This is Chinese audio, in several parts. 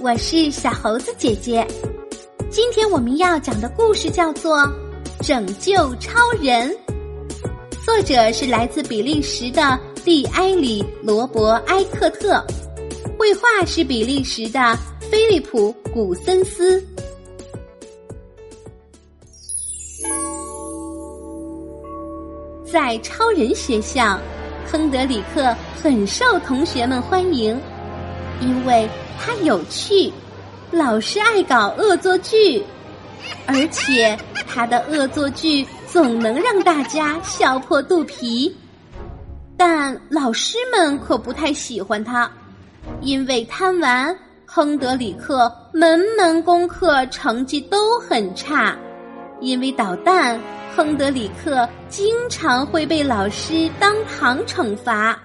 我是小猴子姐姐。今天我们要讲的故事叫做《拯救超人》，作者是来自比利时的蒂埃里·罗伯埃克特，绘画是比利时的菲利普·古森斯。在超人学校，亨德里克很受同学们欢迎，因为他有趣，老是爱搞恶作剧，而且他的恶作剧总能让大家笑破肚皮。但老师们可不太喜欢他，因为贪玩，亨德里克门门功课成绩都很差，因为捣蛋。亨德里克经常会被老师当堂惩罚。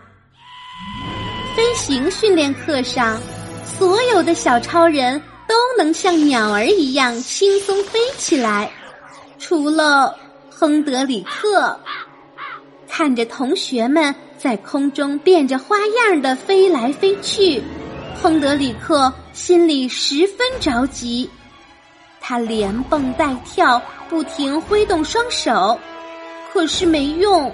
飞行训练课上，所有的小超人都能像鸟儿一样轻松飞起来，除了亨德里克。看着同学们在空中变着花样的飞来飞去，亨德里克心里十分着急。他连蹦带跳，不停挥动双手，可是没用。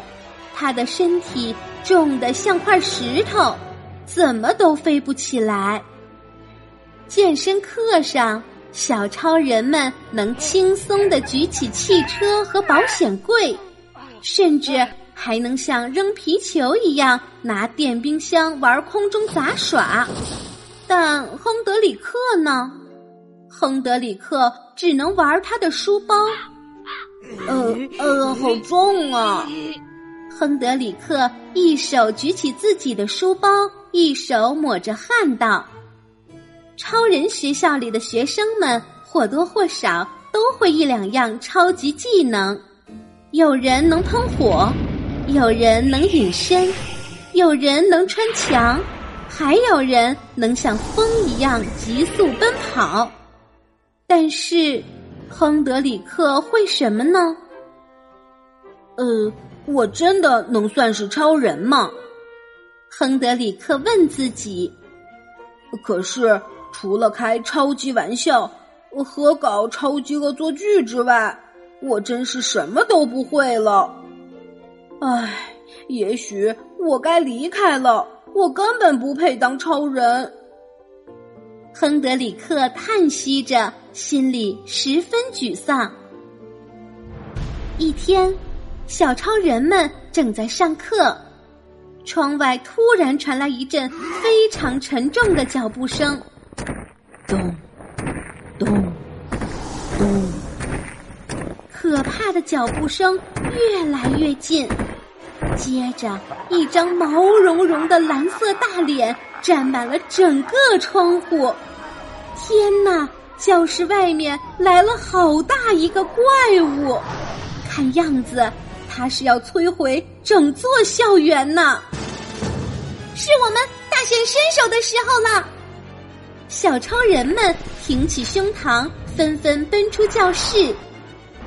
他的身体重得像块石头，怎么都飞不起来。健身课上，小超人们能轻松的举起汽车和保险柜，甚至还能像扔皮球一样拿电冰箱玩空中杂耍。但亨德里克呢？亨德里克只能玩他的书包，呃呃，好重啊！亨德里克一手举起自己的书包，一手抹着汗道：“超人学校里的学生们或多或少都会一两样超级技能，有人能喷火，有人能隐身，有人能穿墙，还有人能像风一样急速奔跑。”但是，亨德里克会什么呢？呃，我真的能算是超人吗？亨德里克问自己。可是，除了开超级玩笑和搞超级恶作剧之外，我真是什么都不会了。唉，也许我该离开了。我根本不配当超人。亨德里克叹息着，心里十分沮丧。一天，小超人们正在上课，窗外突然传来一阵非常沉重的脚步声，咚，咚，咚，可怕的脚步声越来越近。接着，一张毛茸茸的蓝色大脸占满了整个窗户。天哪！教室外面来了好大一个怪物，看样子他是要摧毁整座校园呢。是我们大显身手的时候了！小超人们挺起胸膛，纷纷奔出教室，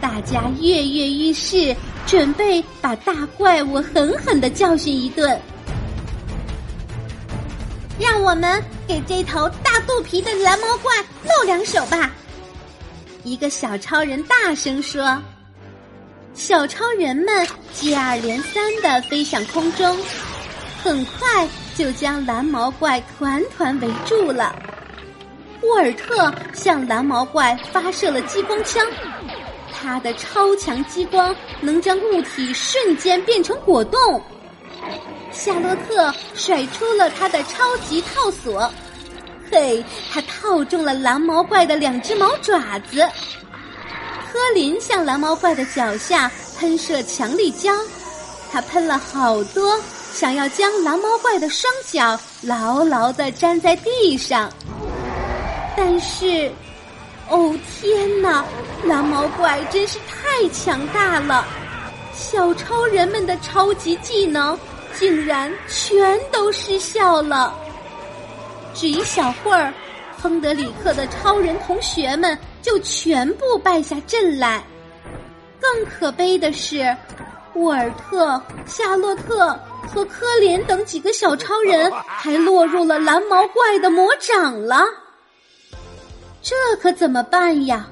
大家跃跃欲试，准备把大怪物狠狠的教训一顿。让我们给这头大肚皮的蓝毛怪露两手吧！一个小超人大声说。小超人们接二连三的飞向空中，很快就将蓝毛怪团团围住了。沃尔特向蓝毛怪发射了激光枪，他的超强激光能将物体瞬间变成果冻。夏洛特甩出了他的超级套索，嘿，他套中了蓝毛怪的两只毛爪子。科林向蓝毛怪的脚下喷射强力胶，他喷了好多，想要将蓝毛怪的双脚牢牢的粘在地上。但是，哦天哪，蓝毛怪真是太强大了！小超人们的超级技能。竟然全都失效了！只一小会儿，亨德里克的超人同学们就全部败下阵来。更可悲的是，沃尔特、夏洛特和科林等几个小超人还落入了蓝毛怪的魔掌了。这可怎么办呀？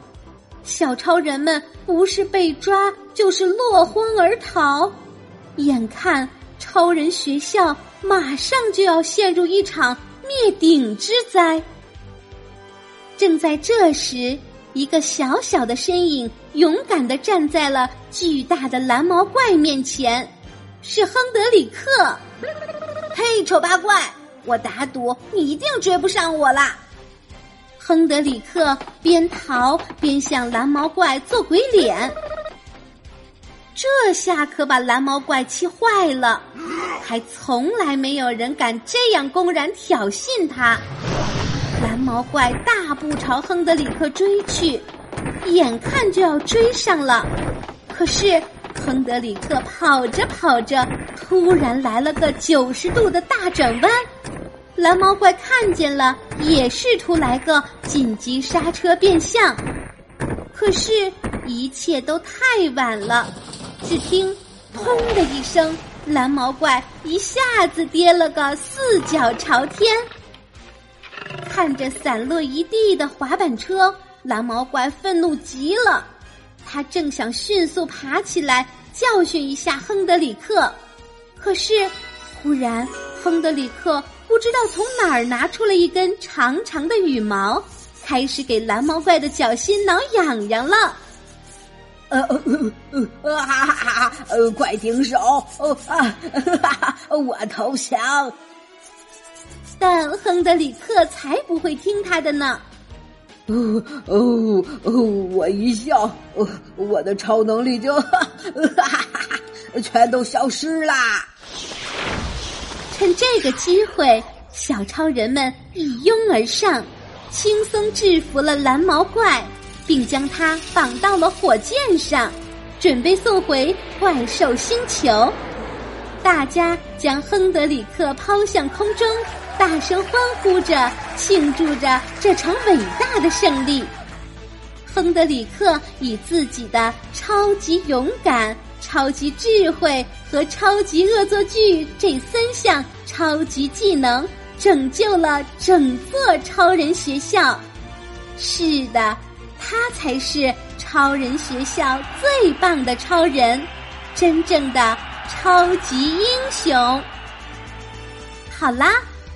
小超人们不是被抓，就是落荒而逃。眼看超人学校马上就要陷入一场灭顶之灾。正在这时，一个小小的身影勇敢的站在了巨大的蓝毛怪面前，是亨德里克。嘿，丑八怪，我打赌你一定追不上我啦！亨德里克边逃边向蓝毛怪做鬼脸，这下可把蓝毛怪气坏了，还从来没有人敢这样公然挑衅他。蓝毛怪大步朝亨德里克追去，眼看就要追上了，可是亨德里克跑着跑着，突然来了个九十度的大转弯。蓝毛怪看见了，也试图来个紧急刹车变向，可是，一切都太晚了。只听“砰”的一声，蓝毛怪一下子跌了个四脚朝天。看着散落一地的滑板车，蓝毛怪愤怒极了。他正想迅速爬起来教训一下亨德里克，可是，忽然亨德里克。不知道从哪儿拿出了一根长长的羽毛，开始给蓝毛怪的脚心挠痒痒了。呃呃呃呃哈哈哈！呃，快停手！哦啊！我投降。但亨德里克才不会听他的呢。哦哦哦！我一笑，我的超能力就哈哈哈全都消失啦。趁这个机会，小超人们一拥而上，轻松制服了蓝毛怪，并将它绑到了火箭上，准备送回怪兽星球。大家将亨德里克抛向空中，大声欢呼着，庆祝着这场伟大的胜利。亨德里克以自己的超级勇敢。超级智慧和超级恶作剧这三项超级技能，拯救了整座超人学校。是的，他才是超人学校最棒的超人，真正的超级英雄。好啦，